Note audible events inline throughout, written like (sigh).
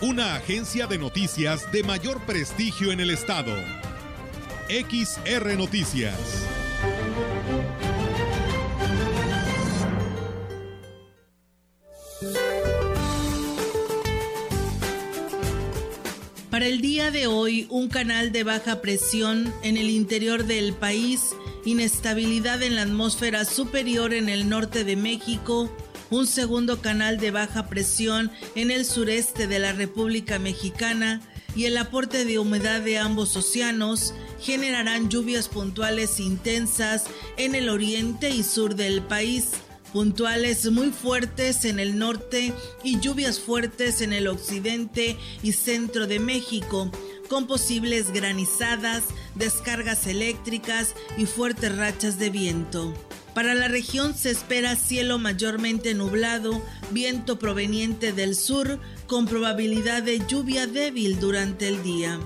una agencia de noticias de mayor prestigio en el estado. XR Noticias. Para el día de hoy, un canal de baja presión en el interior del país, inestabilidad en la atmósfera superior en el norte de México, un segundo canal de baja presión en el sureste de la República Mexicana y el aporte de humedad de ambos océanos generarán lluvias puntuales intensas en el oriente y sur del país, puntuales muy fuertes en el norte y lluvias fuertes en el occidente y centro de México, con posibles granizadas, descargas eléctricas y fuertes rachas de viento. Para la región se espera cielo mayormente nublado, viento proveniente del sur con probabilidad de lluvia débil durante el día.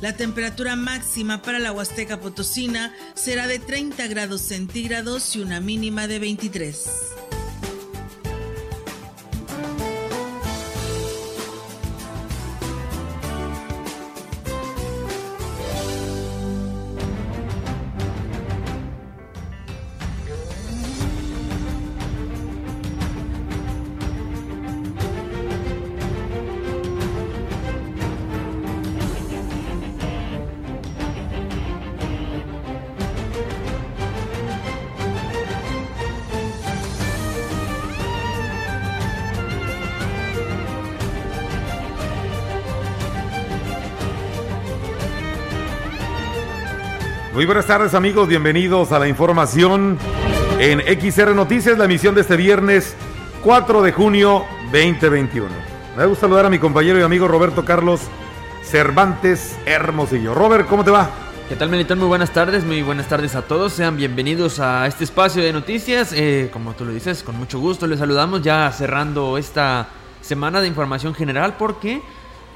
La temperatura máxima para la Huasteca Potosina será de 30 grados centígrados y una mínima de 23. Muy buenas tardes amigos, bienvenidos a la información en XR Noticias, la emisión de este viernes 4 de junio 2021. Me gusta saludar a mi compañero y amigo Roberto Carlos Cervantes Hermosillo. Robert, ¿cómo te va? ¿Qué tal, Melitón? Muy buenas tardes, muy buenas tardes a todos. Sean bienvenidos a este espacio de noticias. Eh, como tú lo dices, con mucho gusto les saludamos ya cerrando esta semana de información general porque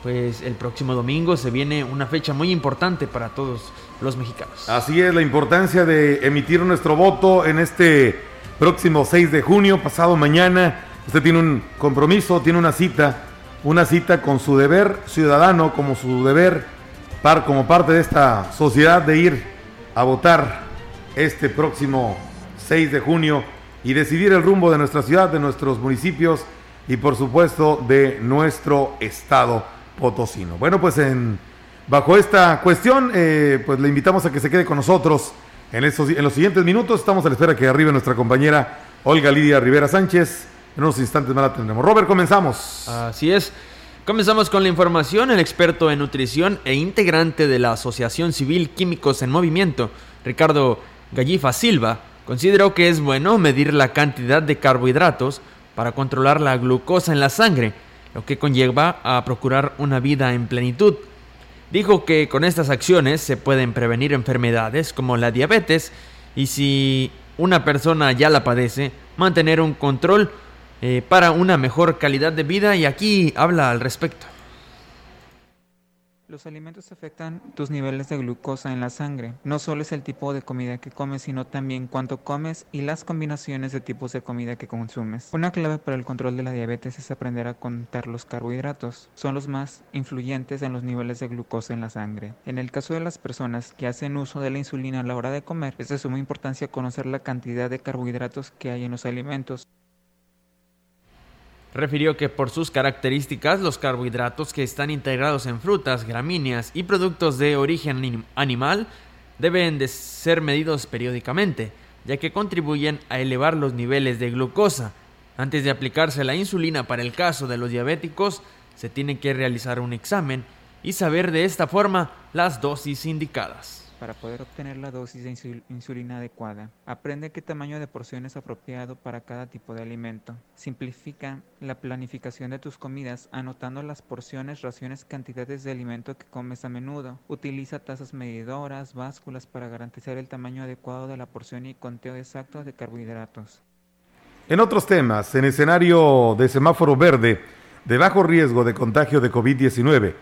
pues el próximo domingo se viene una fecha muy importante para todos los mexicanos. Así es, la importancia de emitir nuestro voto en este próximo 6 de junio, pasado mañana. Usted tiene un compromiso, tiene una cita, una cita con su deber ciudadano, como su deber par, como parte de esta sociedad de ir a votar este próximo 6 de junio y decidir el rumbo de nuestra ciudad, de nuestros municipios y por supuesto de nuestro estado potosino. Bueno, pues en, bajo esta cuestión, eh, pues le invitamos a que se quede con nosotros en, estos, en los siguientes minutos. Estamos a la espera que arribe nuestra compañera Olga Lidia Rivera Sánchez. En unos instantes más la tendremos. Robert, comenzamos. Así es. Comenzamos con la información. El experto en nutrición e integrante de la Asociación Civil Químicos en Movimiento, Ricardo Gallifa Silva, consideró que es bueno medir la cantidad de carbohidratos para controlar la glucosa en la sangre lo que conlleva a procurar una vida en plenitud. Dijo que con estas acciones se pueden prevenir enfermedades como la diabetes y si una persona ya la padece, mantener un control eh, para una mejor calidad de vida y aquí habla al respecto. Los alimentos afectan tus niveles de glucosa en la sangre. No solo es el tipo de comida que comes, sino también cuánto comes y las combinaciones de tipos de comida que consumes. Una clave para el control de la diabetes es aprender a contar los carbohidratos. Son los más influyentes en los niveles de glucosa en la sangre. En el caso de las personas que hacen uso de la insulina a la hora de comer, es de suma importancia conocer la cantidad de carbohidratos que hay en los alimentos. Refirió que por sus características los carbohidratos que están integrados en frutas, gramíneas y productos de origen animal deben de ser medidos periódicamente, ya que contribuyen a elevar los niveles de glucosa. Antes de aplicarse la insulina para el caso de los diabéticos, se tiene que realizar un examen y saber de esta forma las dosis indicadas. Para poder obtener la dosis de insulina adecuada. Aprende qué tamaño de porción es apropiado para cada tipo de alimento. Simplifica la planificación de tus comidas anotando las porciones, raciones, cantidades de alimento que comes a menudo. Utiliza tazas medidoras, básculas para garantizar el tamaño adecuado de la porción y conteo exacto de carbohidratos. En otros temas, en escenario de semáforo verde, de bajo riesgo de contagio de COVID-19,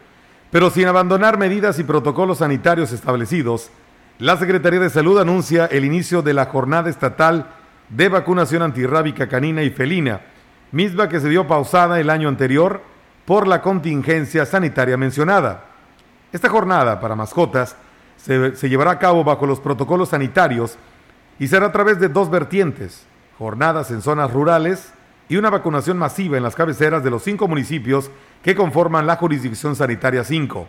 pero sin abandonar medidas y protocolos sanitarios establecidos, la Secretaría de Salud anuncia el inicio de la jornada estatal de vacunación antirrábica canina y felina, misma que se dio pausada el año anterior por la contingencia sanitaria mencionada. Esta jornada para mascotas se, se, llevará a cabo bajo los protocolos sanitarios y será a través de dos vertientes, jornadas en zonas rurales y una vacunación masiva en las cabeceras de los cinco municipios que conforman la jurisdicción sanitaria 5.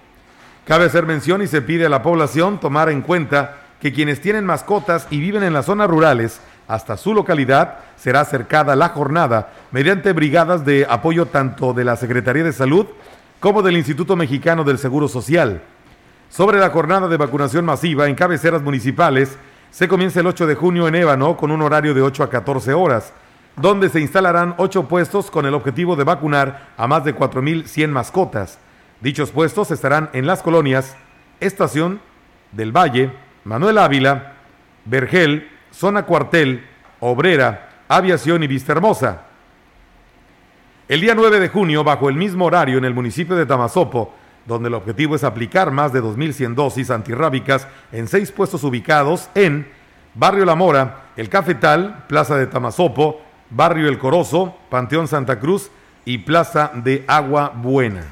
Cabe hacer mención y se pide a la población tomar en cuenta que quienes tienen mascotas y viven en las zonas rurales hasta su localidad será acercada la jornada mediante brigadas de apoyo tanto de la Secretaría de Salud como del Instituto Mexicano del Seguro Social. Sobre la jornada de vacunación masiva en cabeceras municipales, se comienza el 8 de junio en Ébano con un horario de 8 a 14 horas donde se instalarán ocho puestos con el objetivo de vacunar a más de 4.100 mascotas. Dichos puestos estarán en las colonias Estación del Valle, Manuel Ávila, Vergel, Zona Cuartel, Obrera, Aviación y Vista Hermosa. El día 9 de junio, bajo el mismo horario en el municipio de Tamazopo, donde el objetivo es aplicar más de 2.100 dosis antirrábicas en seis puestos ubicados en Barrio La Mora, El Cafetal, Plaza de Tamazopo, Barrio El Corozo, Panteón Santa Cruz y Plaza de Agua Buena.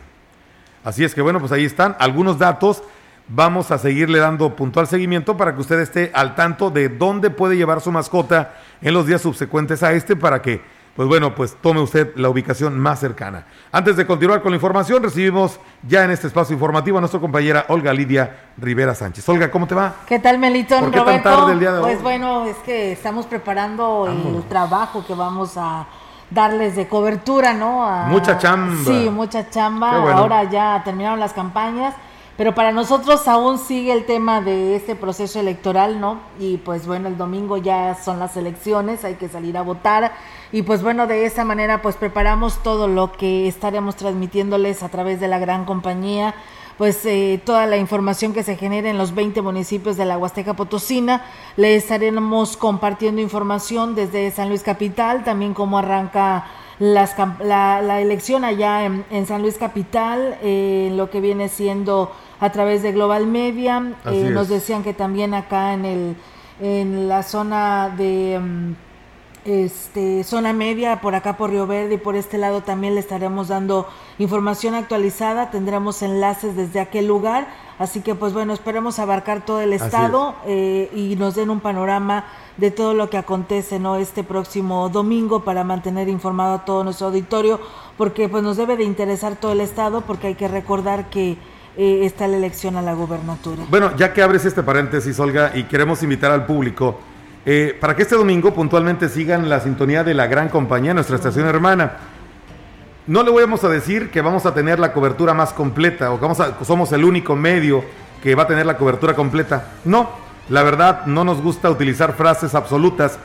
Así es que bueno, pues ahí están algunos datos. Vamos a seguirle dando puntual seguimiento para que usted esté al tanto de dónde puede llevar su mascota en los días subsecuentes a este para que pues bueno, pues tome usted la ubicación más cercana. Antes de continuar con la información, recibimos ya en este espacio informativo a nuestra compañera Olga Lidia Rivera Sánchez. Olga, ¿cómo te va? ¿Qué tal, Melitón? ¿Por qué tan tarde el día de hoy? Pues bueno, es que estamos preparando el trabajo que vamos a darles de cobertura, ¿no? mucha chamba. Sí, mucha chamba. Ahora ya terminaron las campañas pero para nosotros aún sigue el tema de este proceso electoral, ¿no? Y pues bueno, el domingo ya son las elecciones, hay que salir a votar. Y pues bueno, de esa manera pues preparamos todo lo que estaremos transmitiéndoles a través de la gran compañía pues eh, toda la información que se genere en los 20 municipios de la Huasteca Potosina. Le estaremos compartiendo información desde San Luis Capital, también cómo arranca las, la, elección allá en, San Luis Capital, eh, lo que viene siendo a través de Global Media. Eh, nos decían que también acá en, el, en la zona de... Mm, este, zona media, por acá por Río Verde y por este lado también le estaremos dando información actualizada, tendremos enlaces desde aquel lugar, así que pues bueno, esperemos abarcar todo el estado eh, y nos den un panorama de todo lo que acontece no este próximo domingo para mantener informado a todo nuestro auditorio, porque pues nos debe de interesar todo el estado, porque hay que recordar que eh, está la elección a la gubernatura. Bueno, ya que abres este paréntesis, Olga, y queremos invitar al público eh, para que este domingo puntualmente sigan la sintonía de la gran compañía, nuestra estación hermana. No le vamos a decir que vamos a tener la cobertura más completa o que vamos a, somos el único medio que va a tener la cobertura completa. No, la verdad no nos gusta utilizar frases absolutas,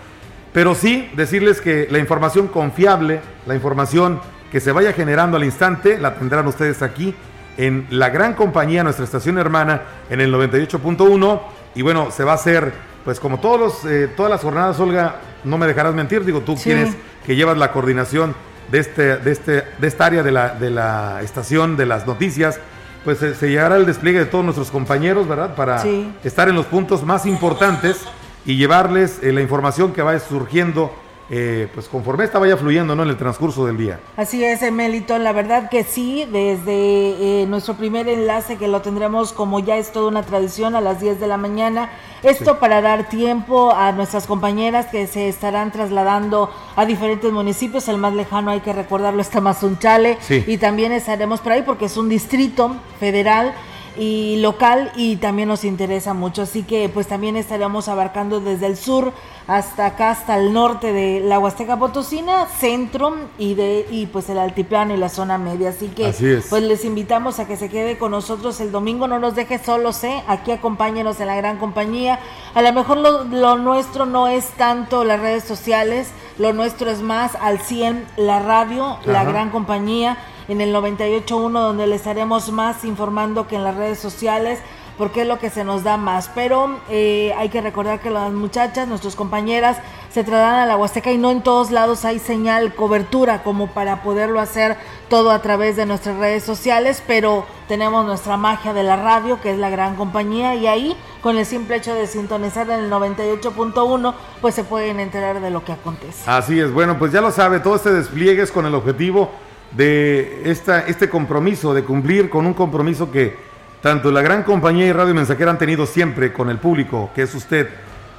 pero sí decirles que la información confiable, la información que se vaya generando al instante, la tendrán ustedes aquí en la gran compañía, nuestra estación hermana, en el 98.1. Y bueno, se va a hacer pues como todos los, eh, todas las jornadas, Olga, no me dejarás mentir, digo, tú quieres que llevas la coordinación de, este, de, este, de esta área de la, de la estación de las noticias, pues eh, se llegará el despliegue de todos nuestros compañeros, ¿verdad? Para estar en los puntos más importantes y llevarles eh, la información que vaya surgiendo eh, pues conforme esta vaya fluyendo ¿no? en el transcurso del día. Así es, Melito, la verdad que sí, desde eh, nuestro primer enlace que lo tendremos como ya es toda una tradición a las 10 de la mañana, esto para dar tiempo a nuestras compañeras que se estarán trasladando a diferentes municipios, el más lejano hay que recordarlo está Mazunchale y también estaremos por ahí porque es un distrito federal y local y también nos interesa mucho. Así que pues también estaremos abarcando desde el sur hasta acá, hasta el norte de la Huasteca Potosina, centro y de y pues el altiplano y la zona media. Así que pues les invitamos a que se quede con nosotros el domingo, no nos deje solos, ¿eh? aquí acompáñenos en la gran compañía. A lo mejor lo, lo nuestro no es tanto las redes sociales, lo nuestro es más al 100 la radio, la gran compañía en el 98.1 donde les estaremos más informando que en las redes sociales porque es lo que se nos da más. Pero eh, hay que recordar que las muchachas, nuestras compañeras, se trasladan a la Huasteca y no en todos lados hay señal, cobertura como para poderlo hacer todo a través de nuestras redes sociales, pero tenemos nuestra magia de la radio, que es la gran compañía, y ahí, con el simple hecho de sintonizar en el 98.1, pues se pueden enterar de lo que acontece. Así es, bueno, pues ya lo sabe, todo este despliegue es con el objetivo de esta, este compromiso, de cumplir con un compromiso que tanto la gran compañía y Radio Mensajera han tenido siempre con el público, que es usted,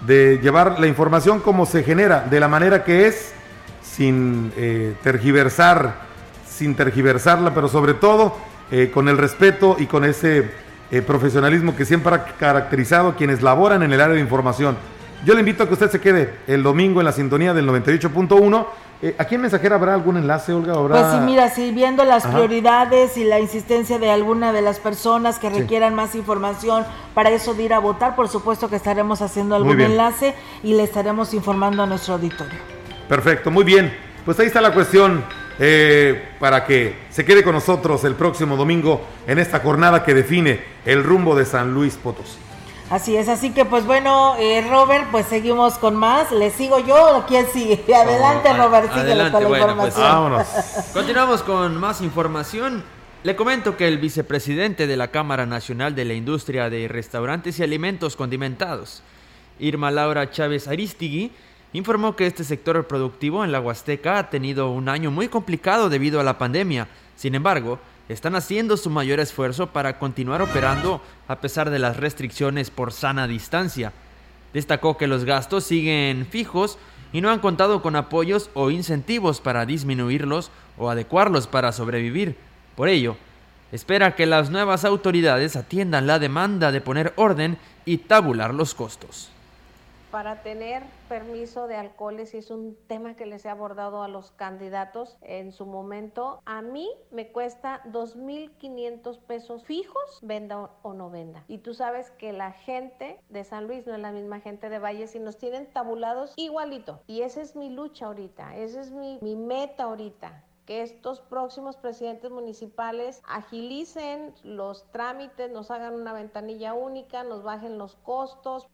de llevar la información como se genera, de la manera que es, sin eh, tergiversar, sin tergiversarla, pero sobre todo eh, con el respeto y con ese eh, profesionalismo que siempre ha caracterizado quienes laboran en el área de información. Yo le invito a que usted se quede el domingo en la sintonía del 98.1 eh, ¿Aquí en Mensajera habrá algún enlace, Olga? Pues sí, mira, sí, viendo las prioridades y la insistencia de alguna de las personas que requieran más información para eso de ir a votar, por supuesto que estaremos haciendo algún enlace y le estaremos informando a nuestro auditorio. Perfecto, muy bien. Pues ahí está la cuestión eh, para que se quede con nosotros el próximo domingo en esta jornada que define el rumbo de San Luis Potosí. Así es, así que pues bueno, eh, Robert, pues seguimos con más. ¿Le sigo yo o quién sigue? (laughs) Adelante, Robert, sigue con la pues, información. vámonos. (laughs) Continuamos con más información. Le comento que el vicepresidente de la Cámara Nacional de la Industria de Restaurantes y Alimentos Condimentados, Irma Laura Chávez Aristigui, informó que este sector productivo en la Huasteca ha tenido un año muy complicado debido a la pandemia. Sin embargo, están haciendo su mayor esfuerzo para continuar operando a pesar de las restricciones por sana distancia. Destacó que los gastos siguen fijos y no han contado con apoyos o incentivos para disminuirlos o adecuarlos para sobrevivir. Por ello, espera que las nuevas autoridades atiendan la demanda de poner orden y tabular los costos para tener permiso de alcoholes y es un tema que les he abordado a los candidatos en su momento. A mí me cuesta 2.500 pesos fijos, venda o no venda. Y tú sabes que la gente de San Luis no es la misma gente de Valles y nos tienen tabulados igualito. Y esa es mi lucha ahorita, esa es mi, mi meta ahorita que estos próximos presidentes municipales agilicen los trámites, nos hagan una ventanilla única, nos bajen los costos.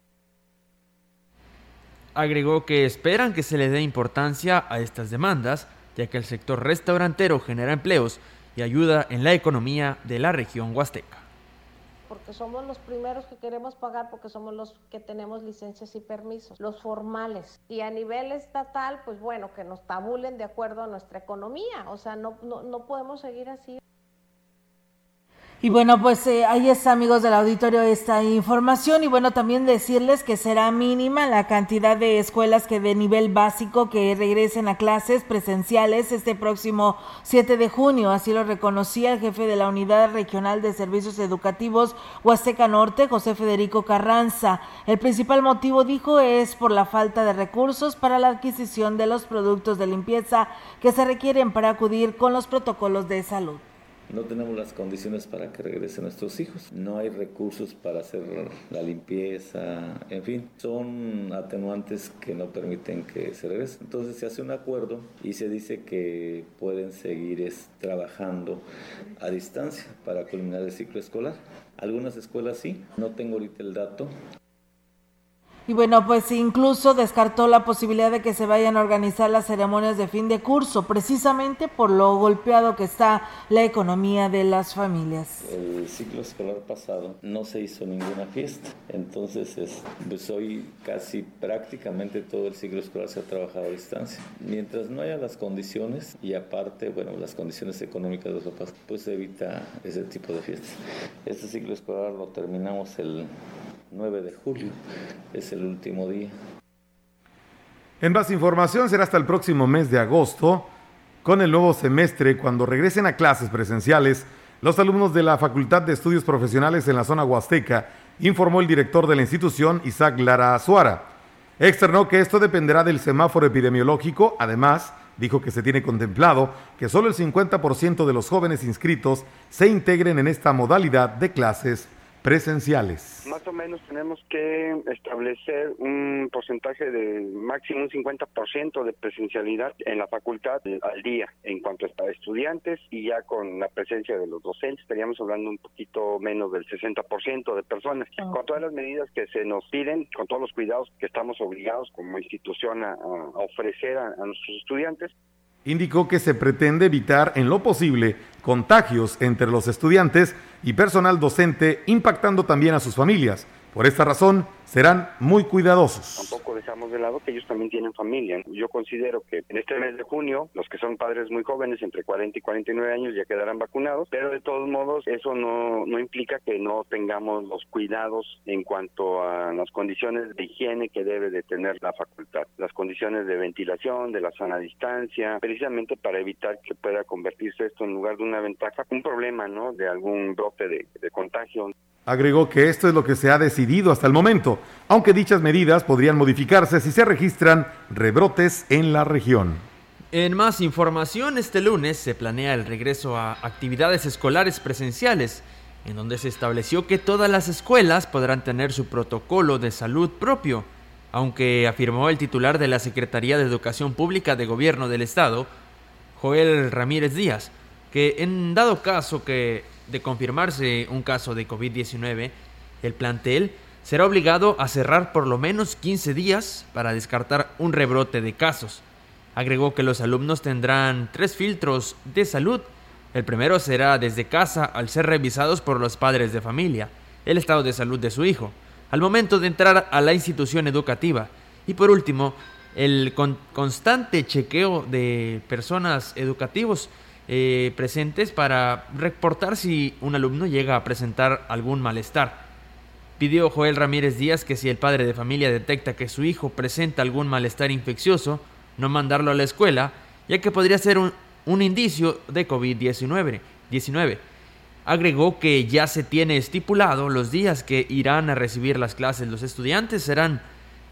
Agregó que esperan que se le dé importancia a estas demandas, ya que el sector restaurantero genera empleos y ayuda en la economía de la región huasteca. Porque somos los primeros que queremos pagar porque somos los que tenemos licencias y permisos, los formales. Y a nivel estatal, pues bueno, que nos tabulen de acuerdo a nuestra economía. O sea, no, no, no podemos seguir así. Y bueno, pues eh, ahí está, amigos del auditorio, esta información. Y bueno, también decirles que será mínima la cantidad de escuelas que de nivel básico que regresen a clases presenciales este próximo 7 de junio. Así lo reconocía el jefe de la Unidad Regional de Servicios Educativos Huasteca Norte, José Federico Carranza. El principal motivo, dijo, es por la falta de recursos para la adquisición de los productos de limpieza que se requieren para acudir con los protocolos de salud no tenemos las condiciones para que regresen nuestros hijos, no hay recursos para hacer la limpieza, en fin, son atenuantes que no permiten que se regresen. Entonces se hace un acuerdo y se dice que pueden seguir trabajando a distancia para culminar el ciclo escolar. Algunas escuelas sí, no tengo ahorita el dato, y bueno, pues incluso descartó la posibilidad de que se vayan a organizar las ceremonias de fin de curso, precisamente por lo golpeado que está la economía de las familias. El ciclo escolar pasado no se hizo ninguna fiesta, entonces pues hoy casi prácticamente todo el ciclo escolar se ha trabajado a distancia. Mientras no haya las condiciones y aparte, bueno, las condiciones económicas de los papás, pues evita ese tipo de fiestas. Este ciclo escolar lo terminamos el 9 de julio es el último día. En más información será hasta el próximo mes de agosto, con el nuevo semestre, cuando regresen a clases presenciales los alumnos de la Facultad de Estudios Profesionales en la zona huasteca, informó el director de la institución, Isaac Lara Azuara. Externó que esto dependerá del semáforo epidemiológico, además dijo que se tiene contemplado que solo el 50% de los jóvenes inscritos se integren en esta modalidad de clases presenciales. Más o menos tenemos que establecer un porcentaje de máximo un 50% de presencialidad en la facultad al día en cuanto a estudiantes y ya con la presencia de los docentes estaríamos hablando un poquito menos del 60% de personas. Con todas las medidas que se nos piden, con todos los cuidados que estamos obligados como institución a, ofrecer a nuestros estudiantes, indicó que se pretende evitar en lo posible contagios entre los estudiantes y personal docente, impactando también a sus familias. Por esta razón, serán muy cuidadosos. Tampoco dejamos de lado que ellos también tienen familia. Yo considero que en este mes de junio, los que son padres muy jóvenes, entre 40 y 49 años, ya quedarán vacunados, pero de todos modos, eso no, no implica que no tengamos los cuidados en cuanto a las condiciones de higiene que debe de tener la facultad, las condiciones de ventilación, de la sana distancia, precisamente para evitar que pueda convertirse esto en lugar de una ventaja, un problema, ¿no? De algún brote de, de contagio. Agregó que esto es lo que se ha decidido hasta el momento, aunque dichas medidas podrían modificarse si se registran rebrotes en la región. En más información, este lunes se planea el regreso a actividades escolares presenciales, en donde se estableció que todas las escuelas podrán tener su protocolo de salud propio, aunque afirmó el titular de la Secretaría de Educación Pública de Gobierno del Estado, Joel Ramírez Díaz, que en dado caso que de confirmarse un caso de COVID-19, el plantel será obligado a cerrar por lo menos 15 días para descartar un rebrote de casos. Agregó que los alumnos tendrán tres filtros de salud. El primero será desde casa al ser revisados por los padres de familia, el estado de salud de su hijo, al momento de entrar a la institución educativa. Y por último, el constante chequeo de personas educativos eh, presentes para reportar si un alumno llega a presentar algún malestar. Pidió Joel Ramírez Díaz que si el padre de familia detecta que su hijo presenta algún malestar infeccioso, no mandarlo a la escuela, ya que podría ser un, indicio de COVID-19. Agregó que ya se tiene estipulado los días que irán a recibir las clases los estudiantes. Serán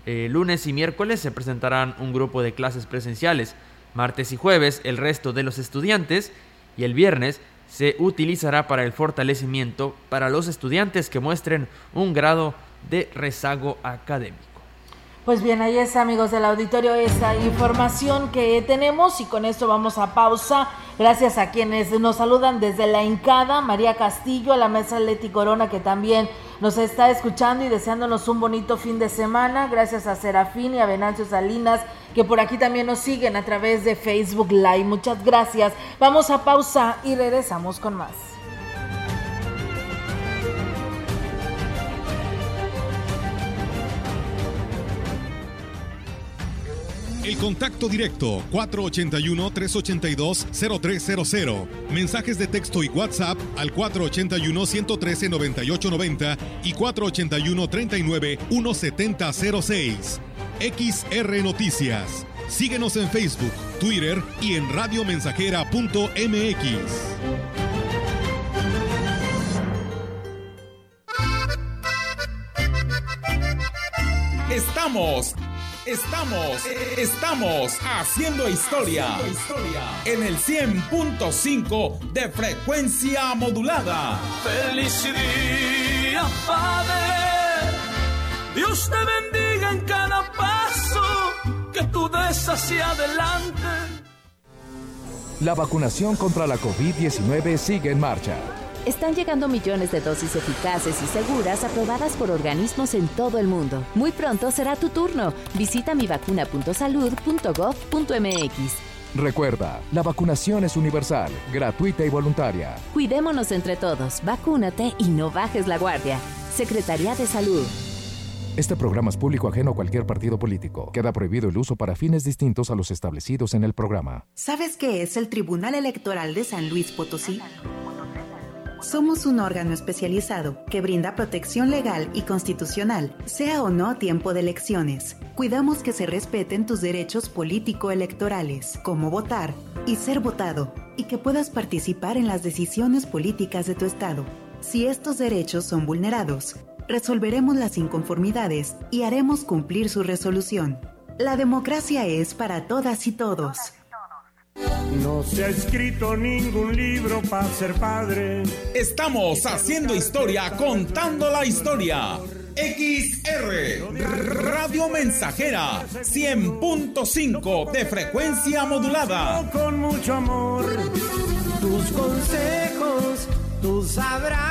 eh, lunes y miércoles, se presentarán un grupo de clases presenciales martes y jueves el resto de los estudiantes y el viernes se utilizará para el fortalecimiento para los estudiantes que muestren un grado de rezago académico. Pues bien, ahí está, amigos del auditorio, esa información que tenemos y con esto vamos a pausa. Gracias a quienes nos saludan desde la Incada, María Castillo, a la mesa Leti Corona, que también nos está escuchando y deseándonos un bonito fin de semana. Gracias a Serafín y a Venancio Salinas, que por aquí también nos siguen a través de Facebook Live. Muchas gracias. Vamos a pausa y regresamos con más. El contacto directo 481-382-0300. Mensajes de texto y WhatsApp al 481-113-9890 y 481-39-1706. XR Noticias. Síguenos en Facebook, Twitter y en radiomensajera.mx. Estamos Estamos, estamos haciendo historia, en el 100.5 de frecuencia modulada. Feliz día, Padre. Dios te bendiga en cada paso que tú des hacia adelante. La vacunación contra la COVID-19 sigue en marcha. Están llegando millones de dosis eficaces y seguras aprobadas por organismos en todo el mundo. Muy pronto será tu turno. Visita mivacuna.salud.gov.mx. Recuerda, la vacunación es universal, gratuita y voluntaria. Cuidémonos entre todos, vacúnate y no bajes la guardia. Secretaría de Salud. Este programa es público ajeno a cualquier partido político. Queda prohibido el uso para fines distintos a los establecidos en el programa. ¿Sabes qué es el Tribunal Electoral de San Luis Potosí? Somos un órgano especializado que brinda protección legal y constitucional, sea o no tiempo de elecciones. Cuidamos que se respeten tus derechos político-electorales, como votar y ser votado y que puedas participar en las decisiones políticas de tu Estado. Si estos derechos son vulnerados, resolveremos las inconformidades y haremos cumplir su resolución. La democracia es para todas y todos. No se ha escrito ningún libro para ser padre. Estamos haciendo historia, contando la historia. XR Radio Mensajera 100.5 de frecuencia modulada. Con mucho amor, tus consejos, tus abrazos.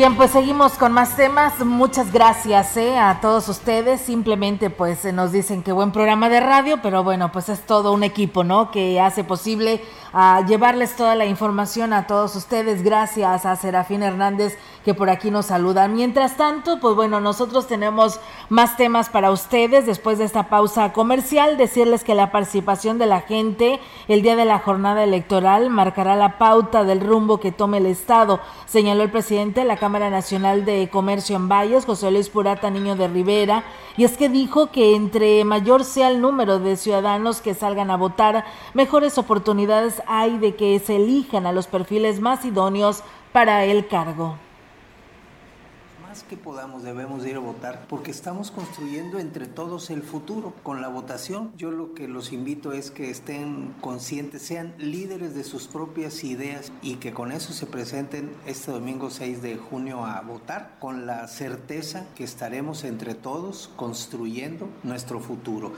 Bien, pues seguimos con más temas. Muchas gracias eh, a todos ustedes. Simplemente pues nos dicen que buen programa de radio, pero bueno, pues es todo un equipo, ¿no? Que hace posible a llevarles toda la información a todos ustedes. Gracias a Serafín Hernández que por aquí nos saluda. Mientras tanto, pues bueno, nosotros tenemos más temas para ustedes después de esta pausa comercial. Decirles que la participación de la gente el día de la jornada electoral marcará la pauta del rumbo que tome el Estado, señaló el presidente de la Cámara Nacional de Comercio en Valles, José Luis Purata Niño de Rivera, y es que dijo que entre mayor sea el número de ciudadanos que salgan a votar, mejores oportunidades hay de que se elijan a los perfiles más idóneos para el cargo más que podamos debemos ir a votar porque estamos construyendo entre todos el futuro con la votación. Yo lo que los invito es que estén conscientes, sean líderes de sus propias ideas y que con eso se presenten este domingo 6 de junio a votar con la certeza que estaremos entre todos construyendo nuestro futuro.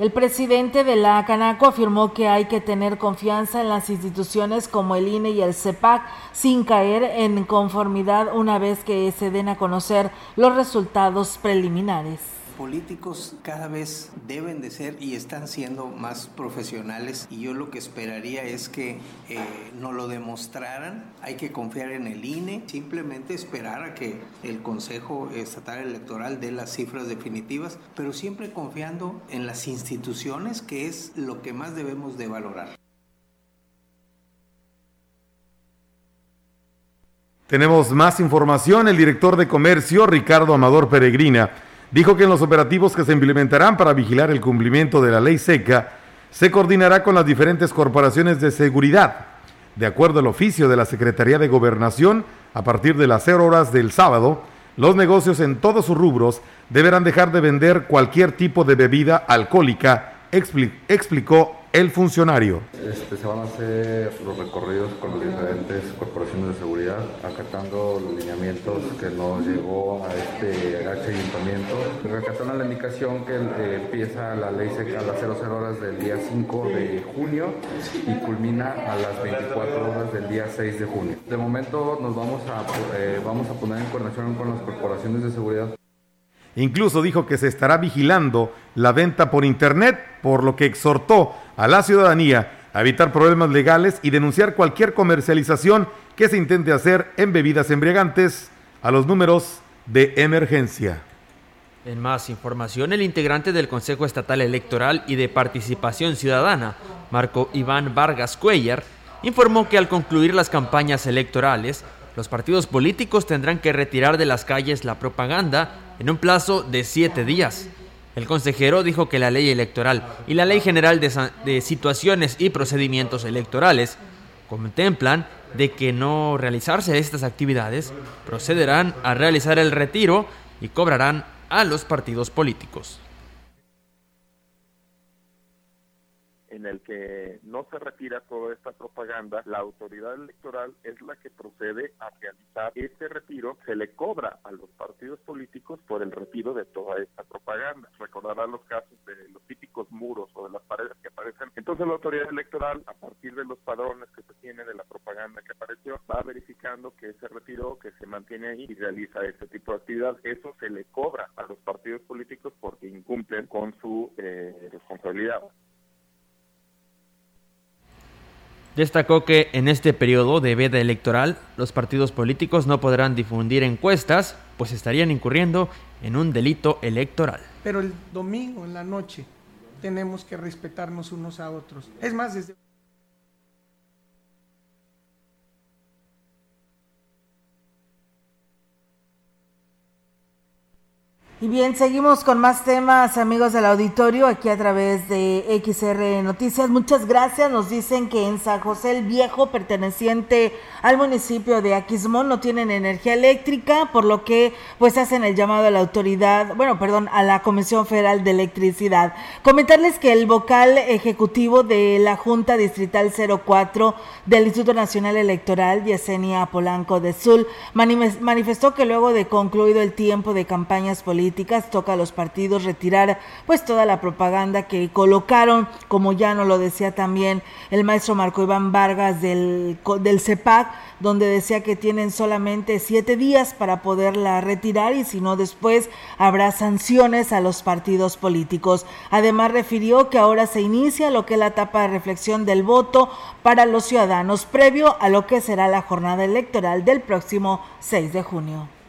El presidente de la Canaco afirmó que hay que tener confianza en las instituciones como el INE y el CEPAC sin caer en conformidad una vez que se den a conocer los resultados preliminares políticos cada vez deben de ser y están siendo más profesionales y yo lo que esperaría es que eh, no lo demostraran. Hay que confiar en el INE, simplemente esperar a que el Consejo Estatal Electoral dé las cifras definitivas, pero siempre confiando en las instituciones, que es lo que más debemos de valorar. Tenemos más información. El director de comercio, Ricardo Amador Peregrina, dijo que en los operativos que se implementarán para vigilar el cumplimiento de la ley seca, se coordinará con las diferentes corporaciones de seguridad. De acuerdo al oficio de la Secretaría de Gobernación, a partir de las 0 horas del sábado, los negocios en todos sus rubros deberán dejar de vender cualquier tipo de bebida alcohólica, explicó el funcionario. Este, se van a hacer los recorridos con las diferentes corporaciones de seguridad, acatando los lineamientos que nos llegó a este, ayuntamiento, recatando la indicación que empieza la ley a las 00 horas del día 5 de junio y culmina a las 24 horas del día 6 de junio. De momento nos vamos a, eh, vamos a poner en coordinación con las corporaciones de seguridad Incluso dijo que se estará vigilando la venta por Internet, por lo que exhortó a la ciudadanía a evitar problemas legales y denunciar cualquier comercialización que se intente hacer en bebidas embriagantes a los números de emergencia. En más información, el integrante del Consejo Estatal Electoral y de Participación Ciudadana, Marco Iván Vargas Cuellar, informó que al concluir las campañas electorales, los partidos políticos tendrán que retirar de las calles la propaganda en un plazo de siete días. El consejero dijo que la ley electoral y la ley general de, situaciones y procedimientos electorales contemplan de que no realizarse estas actividades, procederán a realizar el retiro y cobrarán a los partidos políticos. En el que no se retira toda esta propaganda, la autoridad electoral es la que procede a realizar este retiro, se le cobra a los partidos políticos por el retiro de toda esta propaganda. Recordarán los casos de los típicos muros o de las paredes que aparecen. Entonces la autoridad electoral, a partir de los padrones que se tienen de la propaganda que apareció, va verificando que se retiró, que se mantiene ahí y realiza este tipo de actividad. Eso se le cobra a los partidos políticos porque incumplen con su eh, responsabilidad. Destacó que en este periodo de veda electoral los partidos políticos no podrán difundir encuestas, pues estarían incurriendo en un delito electoral. Pero el domingo en la noche tenemos que respetarnos unos a otros. Es más, desde... Y bien, seguimos con más temas, amigos del auditorio, aquí a través de XR Noticias. Muchas gracias. Nos dicen que en San José el Viejo, perteneciente al municipio de Aquismón, no tienen energía eléctrica, por lo que pues hacen el llamado a la autoridad, bueno, perdón, a la Comisión Federal de Electricidad. Comentarles que el vocal ejecutivo de la Junta Distrital 04 del Instituto Nacional Electoral, Yesenia Polanco de Sul, manifestó que luego de concluido el tiempo de campañas políticas, toca a los partidos retirar pues toda la propaganda que colocaron, como ya nos lo decía también el maestro Marco Iván Vargas del, del CEPAC, donde decía que tienen solamente siete días para poderla retirar y si no después habrá sanciones a los partidos políticos. Además refirió que ahora se inicia lo que es la etapa de reflexión del voto para los ciudadanos previo a lo que será la jornada electoral del próximo 6 de junio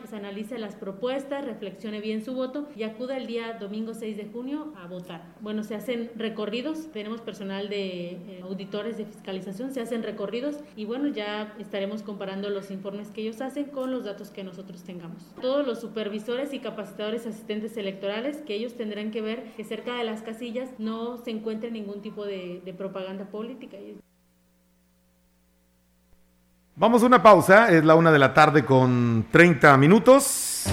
pues analice las propuestas, reflexione bien su voto y acuda el día domingo 6 de junio a votar. Bueno, se hacen recorridos, tenemos personal de eh, auditores de fiscalización, se hacen recorridos y bueno, ya estaremos comparando los informes que ellos hacen con los datos que nosotros tengamos. Todos los supervisores y capacitadores asistentes electorales que ellos tendrán que ver que cerca de las casillas no se encuentre ningún tipo de, de propaganda política. Vamos a una pausa, es la una de la tarde con 30 minutos.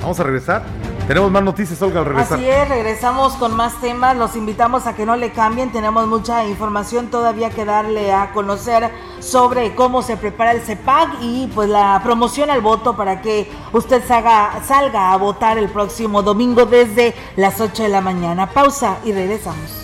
Vamos a regresar. Tenemos más noticias, Olga, al regresar. Así es, regresamos con más temas. Los invitamos a que no le cambien. Tenemos mucha información todavía que darle a conocer sobre cómo se prepara el CEPAC y pues la promoción al voto para que usted salga, salga a votar el próximo domingo desde las 8 de la mañana. Pausa y regresamos.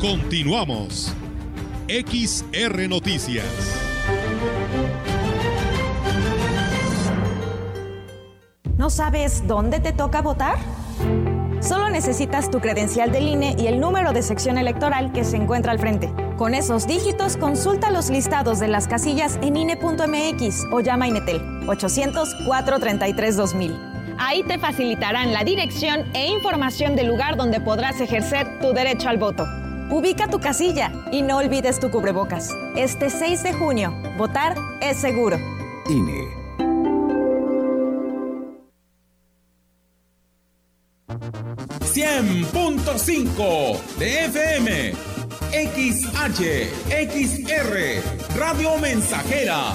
Continuamos. XR Noticias. ¿No sabes dónde te toca votar? Solo necesitas tu credencial del INE y el número de sección electoral que se encuentra al frente. Con esos dígitos, consulta los listados de las casillas en INE.mx o llama a Inetel 800-433-2000. Ahí te facilitarán la dirección e información del lugar donde podrás ejercer tu derecho al voto. Ubica tu casilla y no olvides tu cubrebocas. Este 6 de junio, votar es seguro. INE. 100.5 de FM. XH, XR, Radio Mensajera.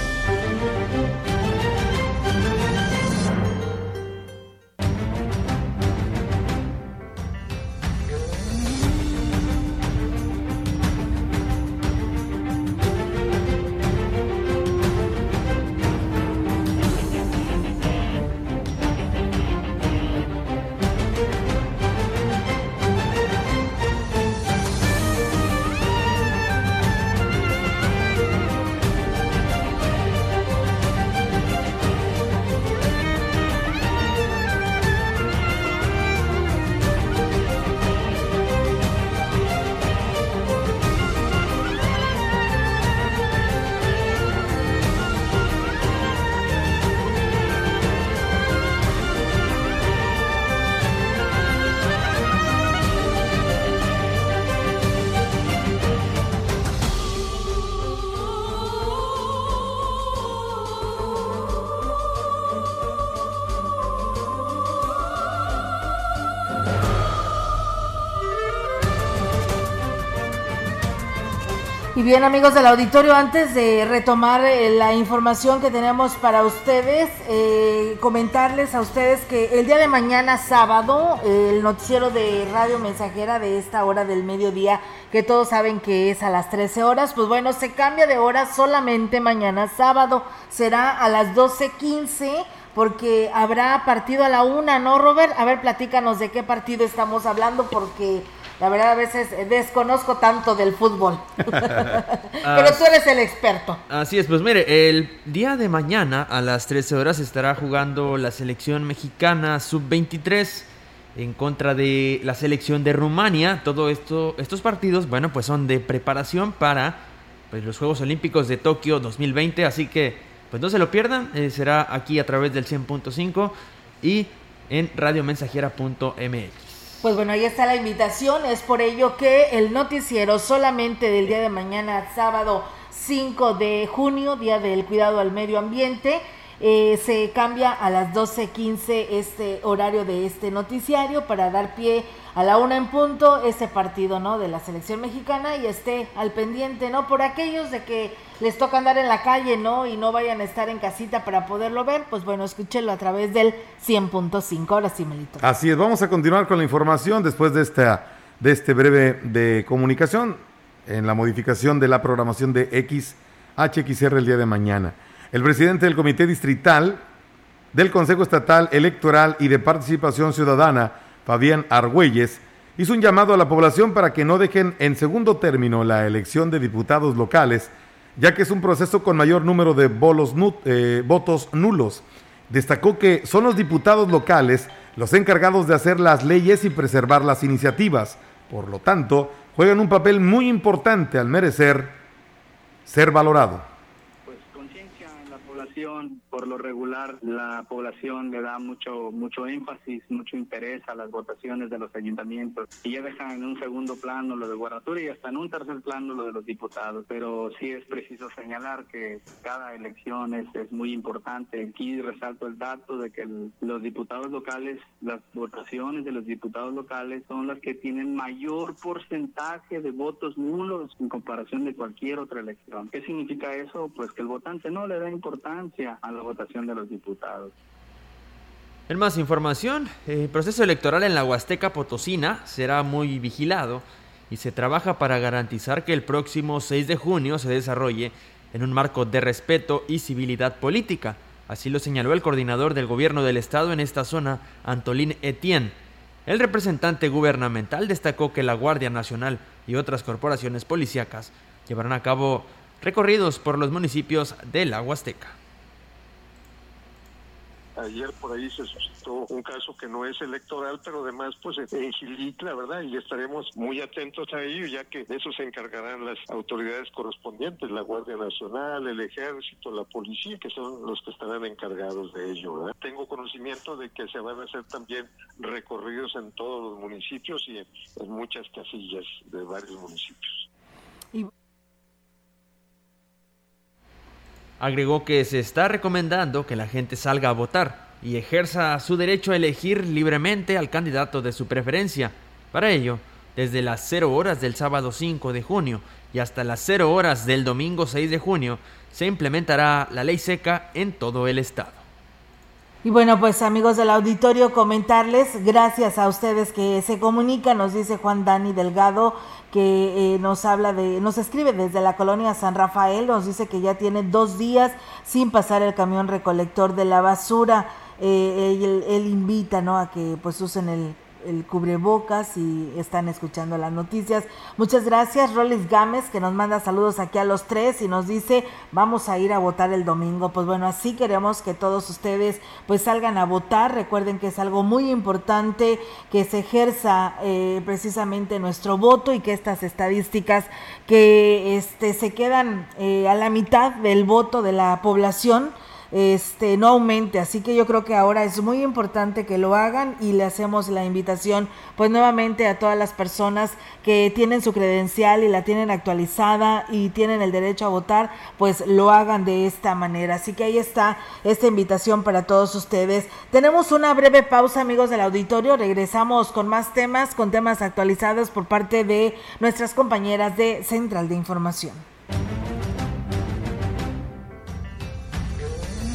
Bien amigos del auditorio, antes de retomar eh, la información que tenemos para ustedes, eh, comentarles a ustedes que el día de mañana sábado, el noticiero de Radio Mensajera de esta hora del mediodía, que todos saben que es a las 13 horas, pues bueno, se cambia de hora solamente mañana sábado, será a las 12.15 porque habrá partido a la una, ¿no, Robert? A ver, platícanos de qué partido estamos hablando, porque la verdad a veces desconozco tanto del fútbol. (laughs) Pero tú eres el experto. Así es, pues mire, el día de mañana a las 13 horas estará jugando la selección mexicana sub-23 en contra de la selección de Rumania. Todo esto, estos partidos, bueno, pues son de preparación para pues, los Juegos Olímpicos de Tokio 2020, así que pues no se lo pierdan, eh, será aquí a través del 100.5 y en radiomensajera.mx. Pues bueno, ahí está la invitación. Es por ello que el noticiero solamente del día de mañana, sábado 5 de junio, Día del Cuidado al Medio Ambiente, eh, se cambia a las 12.15 este horario de este noticiario para dar pie a la una en punto este partido no de la selección mexicana y esté al pendiente no por aquellos de que les toca andar en la calle no y no vayan a estar en casita para poderlo ver pues bueno escúchenlo a través del 100.5 ahora sí Melito. Así es vamos a continuar con la información después de esta de este breve de comunicación en la modificación de la programación de XHXR el día de mañana. El presidente del comité distrital del Consejo Estatal Electoral y de Participación Ciudadana Fabián Argüelles, hizo un llamado a la población para que no dejen en segundo término la elección de diputados locales, ya que es un proceso con mayor número de eh, votos nulos. Destacó que son los diputados locales los encargados de hacer las leyes y preservar las iniciativas. Por lo tanto, juegan un papel muy importante al merecer ser valorado por lo regular la población le da mucho mucho énfasis, mucho interés a las votaciones de los ayuntamientos y ya dejan en un segundo plano lo de gubernatura y hasta en un tercer plano lo de los diputados. Pero sí es preciso señalar que cada elección es, es muy importante. Aquí resalto el dato de que los diputados locales, las votaciones de los diputados locales son las que tienen mayor porcentaje de votos nulos en comparación de cualquier otra elección. ¿Qué significa eso? Pues que el votante no le da importancia a la votación de los diputados. En más información, el proceso electoral en la Huasteca Potosina será muy vigilado y se trabaja para garantizar que el próximo 6 de junio se desarrolle en un marco de respeto y civilidad política. Así lo señaló el coordinador del gobierno del estado en esta zona, Antolín Etienne. El representante gubernamental destacó que la Guardia Nacional y otras corporaciones policíacas llevarán a cabo recorridos por los municipios de la Huasteca ayer por ahí se suscitó un caso que no es electoral, pero además pues en Gilitla, ¿verdad? Y estaremos muy atentos a ello, ya que de eso se encargarán las autoridades correspondientes, la Guardia Nacional, el Ejército, la Policía, que son los que estarán encargados de ello, ¿verdad? Tengo conocimiento de que se van a hacer también recorridos en todos los municipios y en, muchas casillas de varios municipios. Agregó que se está recomendando que la gente salga a votar y ejerza su derecho a elegir libremente al candidato de su preferencia. Para ello, desde las 0 horas del sábado 5 de junio y hasta las 0 horas del domingo 6 de junio, se implementará la ley seca en todo el estado. Y bueno, pues amigos del auditorio, comentarles, gracias a ustedes que se comunican, nos dice Juan Dani Delgado, que eh, nos habla de, nos escribe desde la colonia San Rafael, nos dice que ya tiene dos días sin pasar el camión recolector de la basura. Eh, él, él, invita ¿no? a que pues usen el el cubrebocas y están escuchando las noticias. Muchas gracias, Rolis Gámez, que nos manda saludos aquí a los tres y nos dice, vamos a ir a votar el domingo. Pues bueno, así queremos que todos ustedes pues salgan a votar. Recuerden que es algo muy importante que se ejerza eh, precisamente nuestro voto y que estas estadísticas que este, se quedan eh, a la mitad del voto de la población, este, no aumente. Así que yo creo que ahora es muy importante que lo hagan y le hacemos la invitación pues nuevamente a todas las personas que tienen su credencial y la tienen actualizada y tienen el derecho a votar, pues lo hagan de esta manera. Así que ahí está esta invitación para todos ustedes. Tenemos una breve pausa amigos del auditorio. Regresamos con más temas, con temas actualizados por parte de nuestras compañeras de Central de Información.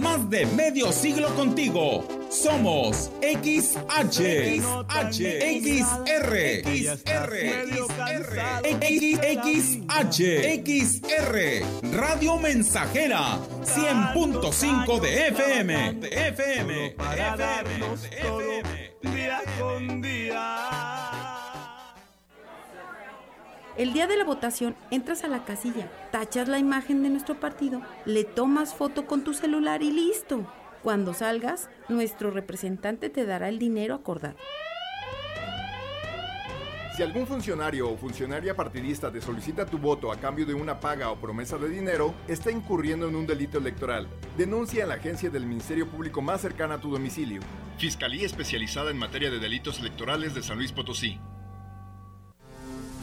Más de medio siglo contigo. Somos XH, XH, XR, XR, XH, XR, Radio Mensajera, 100.5 de FM, de FM, de FM, día con día. El día de la votación entras a la casilla, tachas la imagen de nuestro partido, le tomas foto con tu celular y listo. Cuando salgas, nuestro representante te dará el dinero acordado. Si algún funcionario o funcionaria partidista te solicita tu voto a cambio de una paga o promesa de dinero, está incurriendo en un delito electoral. Denuncia en la agencia del Ministerio Público más cercana a tu domicilio. Fiscalía especializada en materia de delitos electorales de San Luis Potosí.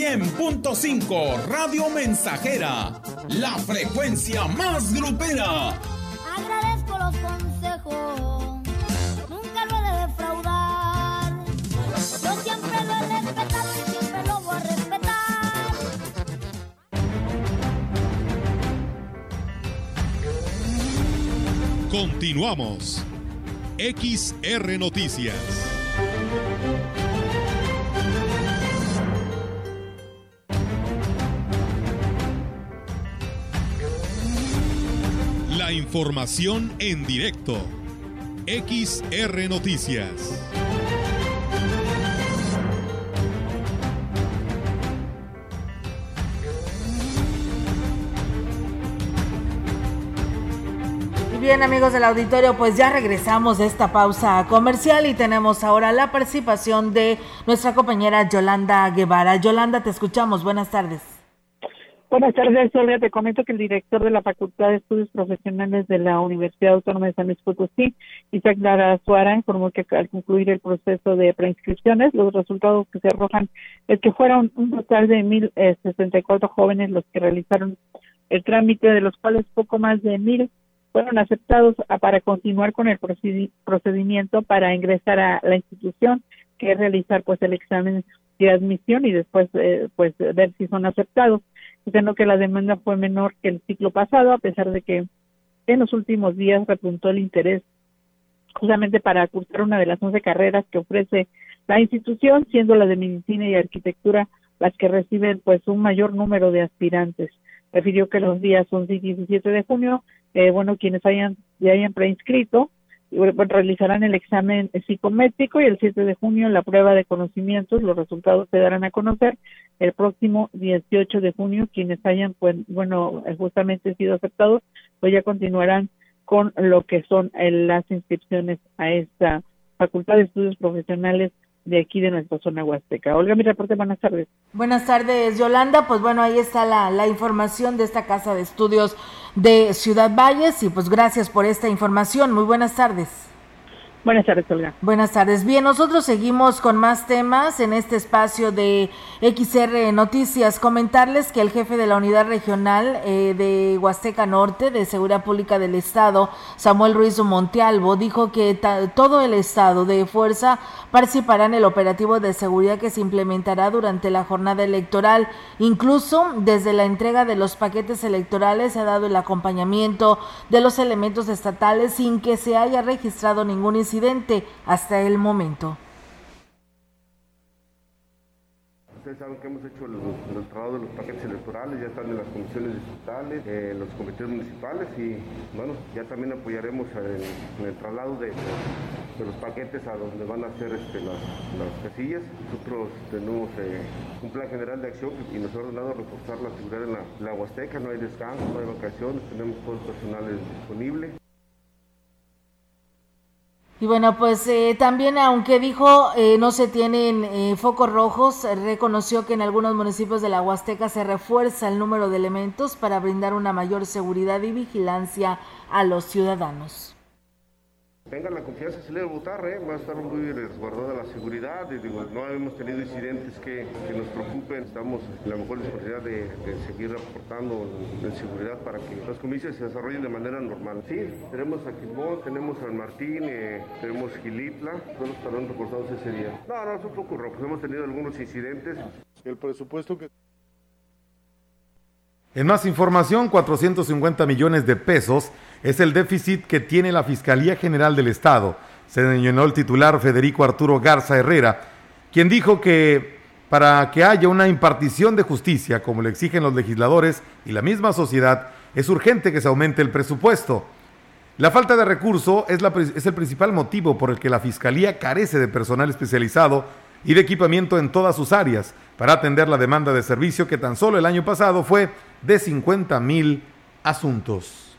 100.5 Radio Mensajera, la frecuencia más grupera. Agradezco los consejos, nunca lo he de defraudar. Yo siempre lo he respetado y siempre lo voy a respetar. Continuamos. XR Noticias. Información en directo. XR Noticias. Bien amigos del auditorio, pues ya regresamos de esta pausa comercial y tenemos ahora la participación de nuestra compañera Yolanda Guevara. Yolanda, te escuchamos. Buenas tardes. Buenas tardes, Olga. Te comento que el director de la Facultad de Estudios Profesionales de la Universidad Autónoma de San Luis Potosí, Isaac Lara Suara, informó que al concluir el proceso de preinscripciones, los resultados que se arrojan es que fueron un total de 1.064 jóvenes los que realizaron el trámite, de los cuales poco más de 1.000 fueron aceptados para continuar con el procedimiento para ingresar a la institución, que es realizar pues el examen de admisión y después eh, pues ver si son aceptados diciendo que la demanda fue menor que el ciclo pasado, a pesar de que en los últimos días repuntó el interés justamente para cursar una de las 11 carreras que ofrece la institución, siendo la de medicina y arquitectura las que reciben pues un mayor número de aspirantes. Refirió que los días 11 y 17 de junio, eh, bueno, quienes hayan, ya hayan preinscrito, realizarán el examen psicométrico y el 7 de junio la prueba de conocimientos. Los resultados se darán a conocer el próximo 18 de junio. Quienes hayan, pues, bueno, justamente sido aceptados, pues ya continuarán con lo que son eh, las inscripciones a esta Facultad de Estudios Profesionales de aquí de nuestra zona huasteca. Olga, mi reporte, buenas tardes. Buenas tardes, Yolanda. Pues bueno, ahí está la, la información de esta casa de estudios de Ciudad Valles y pues gracias por esta información. Muy buenas tardes. Buenas tardes, Olga. Buenas tardes. Bien, nosotros seguimos con más temas en este espacio de XR Noticias. Comentarles que el jefe de la unidad regional eh, de Huasteca Norte de Seguridad Pública del Estado, Samuel Ruiz Montealvo, dijo que todo el Estado de Fuerza participará en el operativo de seguridad que se implementará durante la jornada electoral. Incluso desde la entrega de los paquetes electorales se ha dado el acompañamiento de los elementos estatales sin que se haya registrado ningún incidente hasta el momento. Ustedes saben que hemos hecho el, traslado de los paquetes electorales, ya están en las comisiones distritales, en los comités municipales y bueno, ya también apoyaremos en, el traslado de, los paquetes a donde van a ser este, las, casillas. Nosotros tenemos eh, un plan general de acción y nos ha ordenado reforzar la seguridad en la, la Huasteca, no hay descanso, no hay vacaciones, tenemos todo el personal disponible. Y bueno, pues eh, también, aunque dijo eh, no se tienen eh, focos rojos, reconoció que en algunos municipios de la Huasteca se refuerza el número de elementos para brindar una mayor seguridad y vigilancia a los ciudadanos tengan la confianza salir a votar, ¿eh? va a estar muy resguardada la seguridad, no hemos tenido incidentes que, nos preocupen, estamos en la mejor disposición de, seguir aportando en, seguridad para que los comicios se desarrollen de manera normal. Sí, tenemos a Quilbón, tenemos a Martín, eh, tenemos Gilitla, todos estarán reportados ese día. No, no, es un poco rojo, hemos tenido algunos incidentes. El presupuesto que... En más información, 450 millones de pesos es el déficit que tiene la Fiscalía General del Estado, se señaló el titular Federico Arturo Garza Herrera, quien dijo que para que haya una impartición de justicia, como le exigen los legisladores y la misma sociedad, es urgente que se aumente el presupuesto. La falta de recurso es, es el principal motivo por el que la Fiscalía carece de personal especializado y de equipamiento en todas sus áreas para atender la demanda de servicio que tan solo el año pasado fue de 50 mil asuntos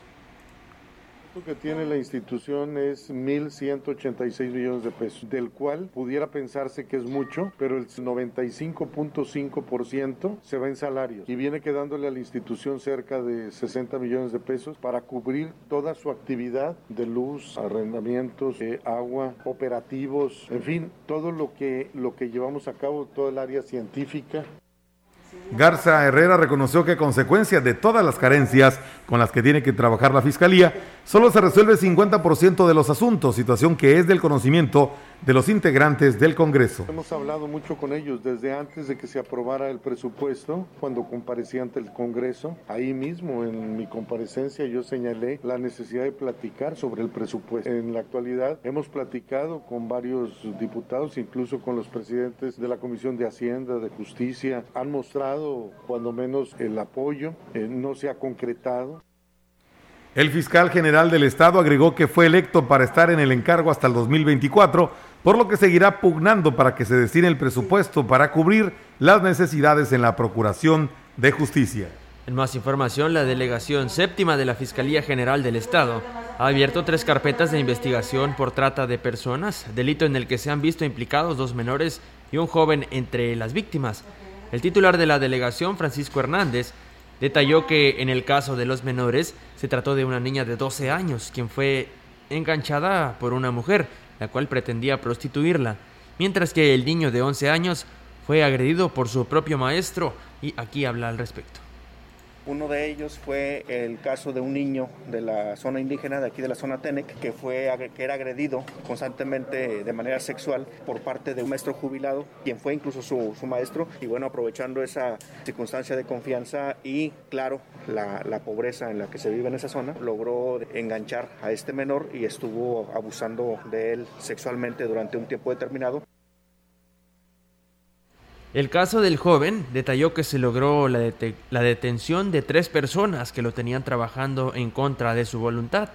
que tiene la institución es 1.186 millones de pesos, del cual pudiera pensarse que es mucho, pero el 95.5% se va en salarios y viene quedándole a la institución cerca de 60 millones de pesos para cubrir toda su actividad de luz, arrendamientos, agua, operativos, en fin, todo lo que, lo que llevamos a cabo, todo el área científica. Garza Herrera reconoció que a consecuencia de todas las carencias con las que tiene que trabajar la Fiscalía, solo se resuelve el 50% de los asuntos, situación que es del conocimiento de los integrantes del Congreso. Hemos hablado mucho con ellos desde antes de que se aprobara el presupuesto, cuando comparecí ante el Congreso. Ahí mismo, en mi comparecencia, yo señalé la necesidad de platicar sobre el presupuesto. En la actualidad, hemos platicado con varios diputados, incluso con los presidentes de la Comisión de Hacienda, de Justicia. Han mostrado, cuando menos, el apoyo. Eh, no se ha concretado. El fiscal general del Estado agregó que fue electo para estar en el encargo hasta el 2024, por lo que seguirá pugnando para que se destine el presupuesto para cubrir las necesidades en la Procuración de Justicia. En más información, la Delegación Séptima de la Fiscalía General del Estado ha abierto tres carpetas de investigación por trata de personas, delito en el que se han visto implicados dos menores y un joven entre las víctimas. El titular de la delegación, Francisco Hernández, Detalló que en el caso de los menores se trató de una niña de 12 años, quien fue enganchada por una mujer, la cual pretendía prostituirla, mientras que el niño de 11 años fue agredido por su propio maestro y aquí habla al respecto. Uno de ellos fue el caso de un niño de la zona indígena, de aquí de la zona Tenec, que, fue, que era agredido constantemente de manera sexual por parte de un maestro jubilado, quien fue incluso su, su maestro. Y bueno, aprovechando esa circunstancia de confianza y, claro, la, la pobreza en la que se vive en esa zona, logró enganchar a este menor y estuvo abusando de él sexualmente durante un tiempo determinado. El caso del joven detalló que se logró la, la, detención de tres personas que lo tenían trabajando en contra de su voluntad,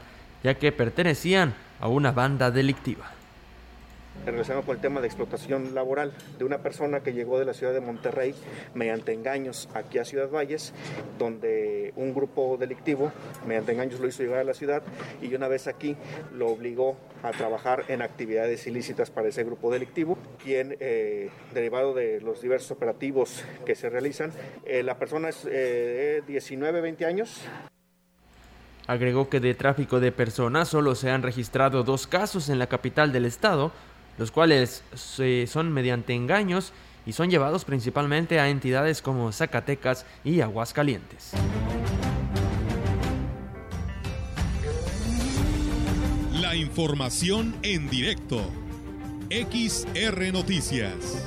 ya que pertenecían a una banda delictiva relacionado con el tema de explotación laboral de una persona que llegó de la ciudad de Monterrey mediante engaños aquí a Ciudad Valles, donde un grupo delictivo mediante engaños lo hizo llegar a la ciudad y una vez aquí lo obligó a trabajar en actividades ilícitas para ese grupo delictivo, quien eh, derivado de los diversos operativos que se realizan, eh, la persona es eh, 19, 20 años, Agregó que de tráfico de personas solo se han registrado dos casos en la capital del estado, los cuales son mediante engaños y son llevados principalmente a entidades como Zacatecas y Aguascalientes. La información en directo. XR Noticias.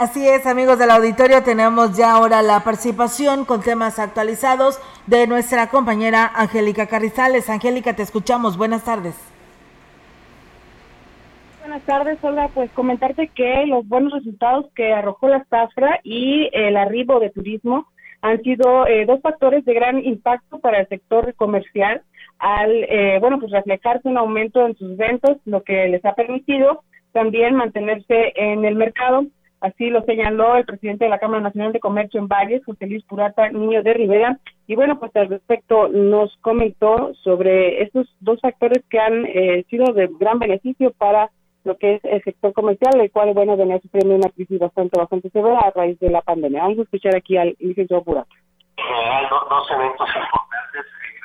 Así es, amigos del auditorio, tenemos ya ahora la participación con temas actualizados de nuestra compañera Angélica Carrizales. Angélica, te escuchamos. Buenas tardes. Buenas tardes, Olga. Pues comentarte que los buenos resultados que arrojó la Zafra y el arribo de turismo han sido eh, dos factores de gran impacto para el sector comercial al, eh, bueno, pues reflejarse un aumento en sus ventas, lo que les ha permitido también mantenerse en el mercado Así lo señaló el presidente de la Cámara Nacional de Comercio en Valles, José Luis Purata Niño de Rivera. Y bueno, pues al respecto nos comentó sobre estos dos factores que han eh, sido de gran beneficio para lo que es el sector comercial, el cual, bueno, venía sufriendo una crisis bastante, bastante severa a raíz de la pandemia. Vamos a escuchar aquí al licenciado Purata. En general, dos eventos importantes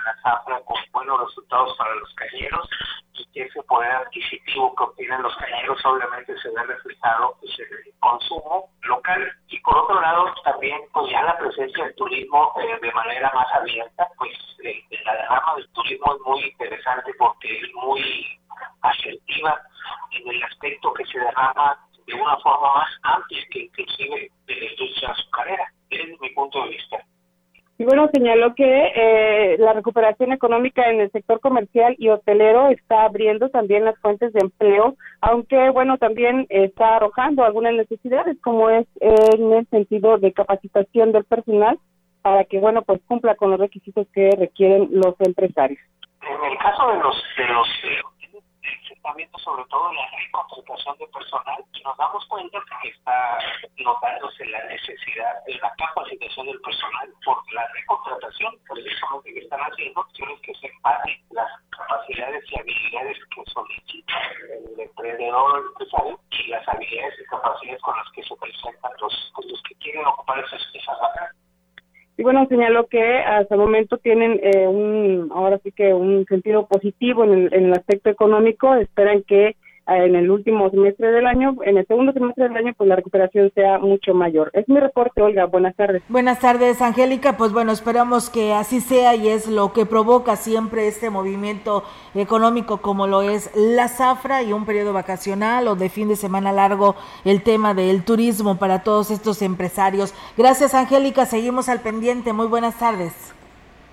la con buenos resultados para los cañeros y que ese poder adquisitivo que obtienen los cañeros obviamente se ve reflejado pues, en el consumo local y por otro lado también pues ya la presencia del turismo eh, de manera más abierta pues eh, la derrama del turismo es muy interesante porque es muy asertiva en el aspecto que se derrama de una forma más amplia que inclusive de la industria azucarera. Es mi punto de vista. Bueno, señaló que eh, la recuperación económica en el sector comercial y hotelero está abriendo también las fuentes de empleo, aunque bueno, también está arrojando algunas necesidades, como es en el sentido de capacitación del personal para que bueno, pues cumpla con los requisitos que requieren los empresarios. En el caso de los, de los viendo sobre todo la recontratación de personal y nos damos cuenta que está notándose la necesidad de la capacitación del personal por la recontratación precisamente que están haciendo, que se empaten las capacidades y habilidades que solicita el emprendedor y las habilidades y capacidades con las que se presentan los, los que quieren ocupar esas, esas. Y bueno, señaló que hasta el momento tienen eh, un, ahora sí que un sentido positivo en el, en el aspecto económico. Esperan que en el último semestre del año, en el segundo semestre del año, pues la recuperación sea mucho mayor. Es mi reporte, Olga. Buenas tardes. Buenas tardes, Angélica. Pues bueno, esperamos que así sea y es lo que provoca siempre este movimiento económico como lo es la zafra y un periodo vacacional o de fin de semana largo, el tema del turismo para todos estos empresarios. Gracias, Angélica. Seguimos al pendiente. Muy buenas tardes.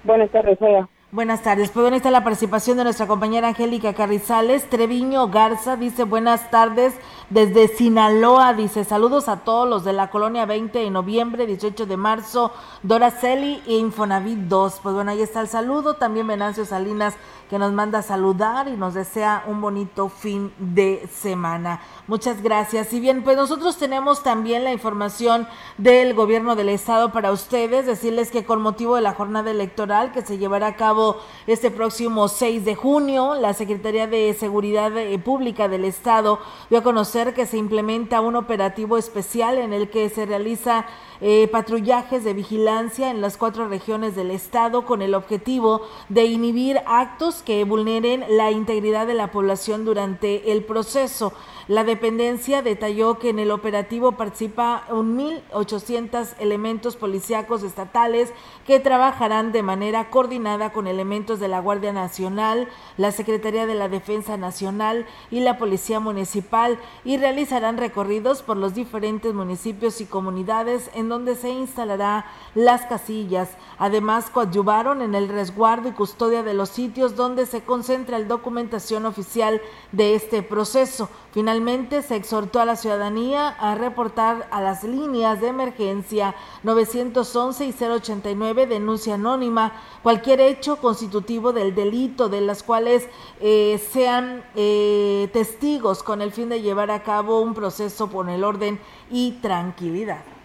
Buenas tardes, Olga. Buenas tardes. Pues bueno, está la participación de nuestra compañera Angélica Carrizales. Treviño Garza dice buenas tardes desde Sinaloa. Dice saludos a todos los de la colonia 20 de noviembre, 18 de marzo, Dora Celi e Infonavit 2. Pues bueno, ahí está el saludo. También Venancio Salinas que nos manda a saludar y nos desea un bonito fin de semana. Muchas gracias. Y bien, pues nosotros tenemos también la información del gobierno del estado para ustedes, decirles que con motivo de la jornada electoral que se llevará a cabo este próximo 6 de junio, la Secretaría de Seguridad eh, Pública del estado dio a conocer que se implementa un operativo especial en el que se realiza eh, patrullajes de vigilancia en las cuatro regiones del estado con el objetivo de inhibir actos que vulneren la integridad de la población durante el proceso. La dependencia detalló que en el operativo participa 1.800 elementos policíacos estatales que trabajarán de manera coordinada con elementos de la Guardia Nacional, la Secretaría de la Defensa Nacional y la Policía Municipal y realizarán recorridos por los diferentes municipios y comunidades en donde se instalará las casillas. Además, coadyuvaron en el resguardo y custodia de los sitios donde se concentra la documentación oficial de este proceso. Finalmente, se exhortó a la ciudadanía a reportar a las líneas de emergencia 911 y 089 denuncia anónima cualquier hecho constitutivo del delito de las cuales eh, sean eh, testigos con el fin de llevar a cabo un proceso por el orden y tranquilidad.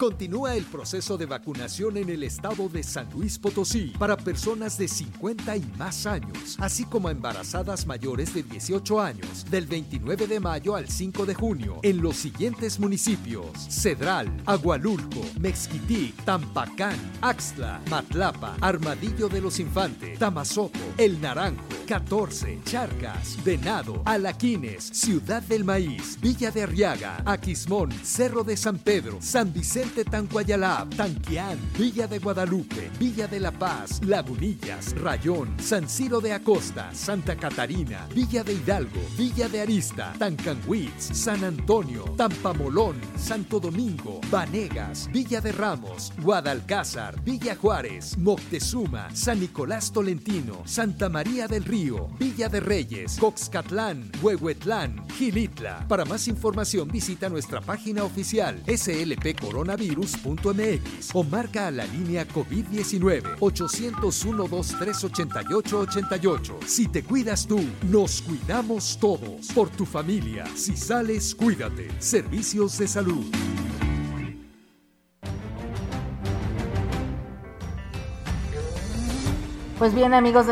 Continúa el proceso de vacunación en el estado de San Luis Potosí para personas de 50 y más años, así como embarazadas mayores de 18 años, del 29 de mayo al 5 de junio, en los siguientes municipios: Cedral, Agualulco, Mexquitic, Tampacán, Axtla, Matlapa, Armadillo de los Infantes, Tamazopo, El Naranjo, 14, Charcas, Venado, Alaquines, Ciudad del Maíz, Villa de Arriaga, Aquismón, Cerro de San Pedro, San Vicente Tancuayalab, Tanquián, Villa de Guadalupe, Villa de La Paz, Lagunillas, Rayón, San Ciro de Acosta, Santa Catarina, Villa de Hidalgo, Villa de Arista, Tancanhuitz, San Antonio, Tampamolón, Santo Domingo, Vanegas, Villa de Ramos, Guadalcázar, Villa Juárez, Moctezuma, San Nicolás Tolentino, Santa María del Río, Villa de Reyes, Coxcatlán, Huehuetlán, Gilitla. Para más información visita nuestra página oficial SLP Corona virus.mx o marca a la línea COVID-19 801-2388-88. Si te cuidas tú, nos cuidamos todos. Por tu familia, si sales, cuídate. Servicios de salud. Pues bien, amigos,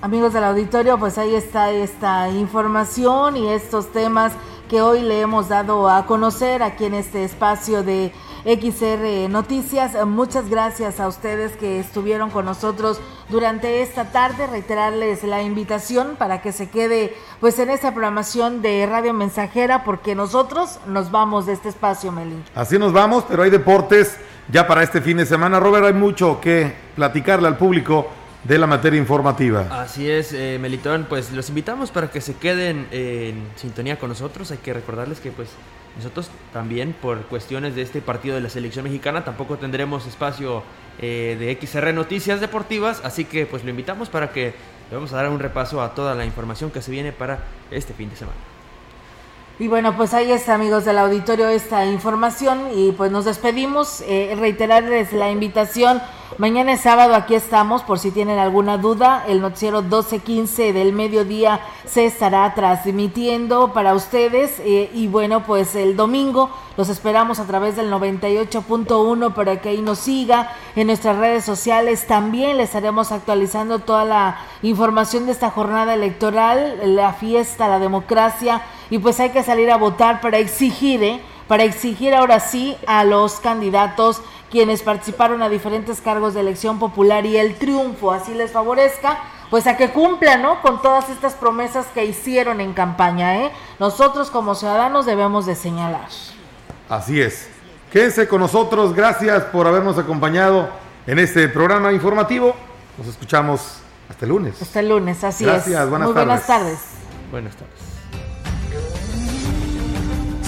amigos del auditorio, pues ahí está esta información y estos temas que hoy le hemos dado a conocer aquí en este espacio de XR Noticias. Muchas gracias a ustedes que estuvieron con nosotros durante esta tarde. Reiterarles la invitación para que se quede pues en esta programación de Radio Mensajera porque nosotros nos vamos de este espacio, Meli. Así nos vamos, pero hay deportes ya para este fin de semana. Robert, hay mucho que platicarle al público de la materia informativa. Así es, eh, Melitón, pues los invitamos para que se queden en sintonía con nosotros. Hay que recordarles que pues nosotros también por cuestiones de este partido de la selección mexicana tampoco tendremos espacio eh, de XR Noticias Deportivas, así que pues lo invitamos para que le vamos a dar un repaso a toda la información que se viene para este fin de semana. Y bueno, pues ahí está, amigos del auditorio, esta información y pues nos despedimos. Eh, reiterarles la invitación. Mañana es sábado, aquí estamos, por si tienen alguna duda. El noticiero 12.15 del mediodía se estará transmitiendo para ustedes. Eh, y bueno, pues el domingo los esperamos a través del 98.1 para que ahí nos siga en nuestras redes sociales. También les estaremos actualizando toda la información de esta jornada electoral, la fiesta, la democracia. Y pues hay que salir a votar para exigir, ¿eh? Para exigir ahora sí a los candidatos quienes participaron a diferentes cargos de elección popular y el triunfo así les favorezca, pues a que cumplan, ¿no? Con todas estas promesas que hicieron en campaña, ¿eh? Nosotros como ciudadanos debemos de señalar. Así es. Quédense con nosotros, gracias por habernos acompañado en este programa informativo. Nos escuchamos hasta el lunes. Hasta el lunes, así Gracias, es. buenas Muy tardes. buenas tardes. Buenas tardes.